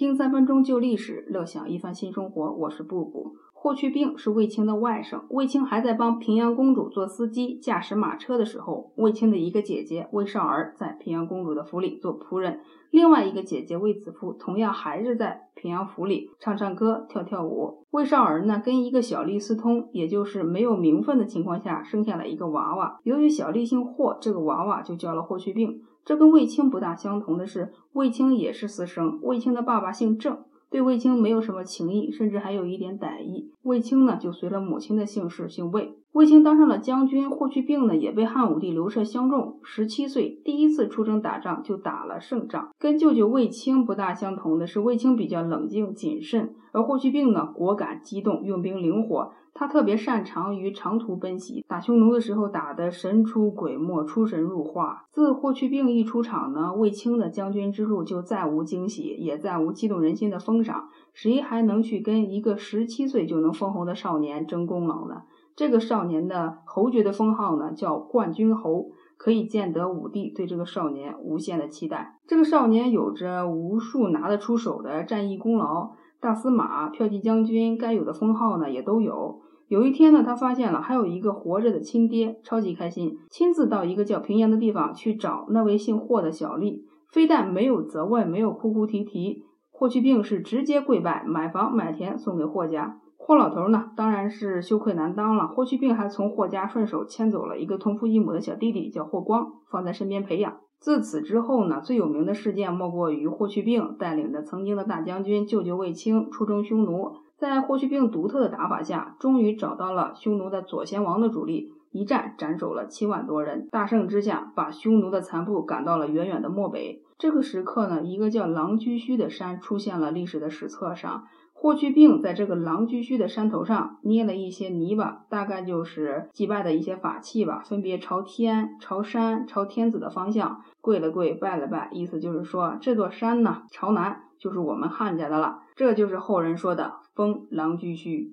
听三分钟旧历史，乐享一番新生活。我是布布。霍去病是卫青的外甥，卫青还在帮平阳公主做司机、驾驶马车的时候，卫青的一个姐姐卫少儿在平阳公主的府里做仆人，另外一个姐姐卫子夫同样还是在平阳府里唱唱歌、跳跳舞。卫少儿呢，跟一个小吏私通，也就是没有名分的情况下生下了一个娃娃。由于小吏姓霍，这个娃娃就叫了霍去病。这跟卫青不大相同的是，卫青也是私生，卫青的爸爸姓郑。对卫青没有什么情谊，甚至还有一点歹意。卫青呢，就随了母亲的姓氏，姓卫。卫青当上了将军，霍去病呢，也被汉武帝刘彻相中。十七岁，第一次出征打仗，就打了胜仗。跟舅舅卫青不大相同的是，卫青比较冷静谨慎，而霍去病呢，果敢机动，用兵灵活。他特别擅长于长途奔袭，打匈奴的时候打得神出鬼没，出神入化。自霍去病一出场呢，卫青的将军之路就再无惊喜，也再无激动人心的封赏。谁还能去跟一个十七岁就能封侯的少年争功劳呢？这个少年的侯爵的封号呢，叫冠军侯，可以见得武帝对这个少年无限的期待。这个少年有着无数拿得出手的战役功劳。大司马、骠骑将军该有的封号呢，也都有。有一天呢，他发现了还有一个活着的亲爹，超级开心，亲自到一个叫平阳的地方去找那位姓霍的小吏。非但没有责问，没有哭哭啼啼，霍去病是直接跪拜，买房买田送给霍家。霍老头呢，当然是羞愧难当了。霍去病还从霍家顺手牵走了一个同父异母的小弟弟，叫霍光，放在身边培养。自此之后呢，最有名的事件莫过于霍去病带领着曾经的大将军舅舅卫青出征匈奴，在霍去病独特的打法下，终于找到了匈奴的左贤王的主力，一战斩首了七万多人，大胜之下，把匈奴的残部赶到了远远的漠北。这个时刻呢，一个叫狼居胥的山出现了历史的史册上。霍去病在这个狼居胥的山头上捏了一些泥巴，大概就是祭拜的一些法器吧，分别朝天、朝山、朝天子的方向跪了跪，拜了拜，意思就是说这座山呢朝南就是我们汉家的了，这就是后人说的封狼居胥。